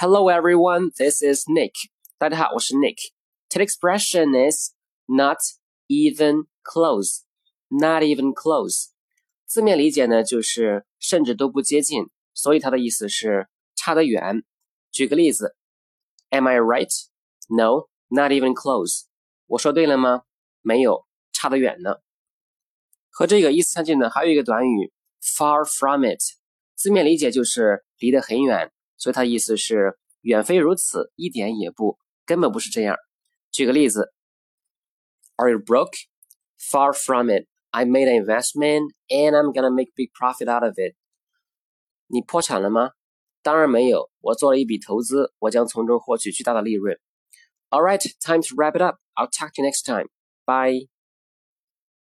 Hello everyone, this is Nick. 大家好，我是 Nick. Today's expression is not even close. Not even close. 字面理解呢，就是甚至都不接近，所以它的意思是差得远。举个例子，Am I right? No, not even close. 我说对了吗？没有，差得远呢。和这个意思相近的还有一个短语 far from it，字面理解就是离得很远， 所以它意思是远非如此，一点也不，根本不是这样。举个例子，Are you broke? Far from it. I made an investment and I'm gonna make big profit out of it. 你破产了吗？当然没有，我做了一笔投资，我将从中获取巨大的利润。All right, time to wrap it up. I'll talk to you next time. Bye.